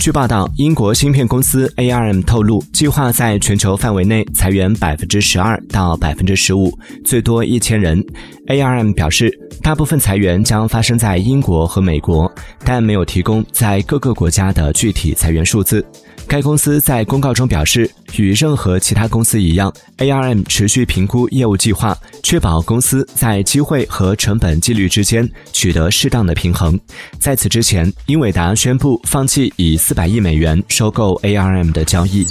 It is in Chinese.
据报道，英国芯片公司 ARM 透露，计划在全球范围内裁员百分之十二到百分之十五，最多一千人。ARM 表示，大部分裁员将发生在英国和美国，但没有提供在各个国家的具体裁员数字。该公司在公告中表示，与任何其他公司一样，ARM 持续评估业务计划，确保公司在机会和成本纪律之间取得适当的平衡。在此之前，英伟达宣布放弃以四百亿美元收购 arm 的交易。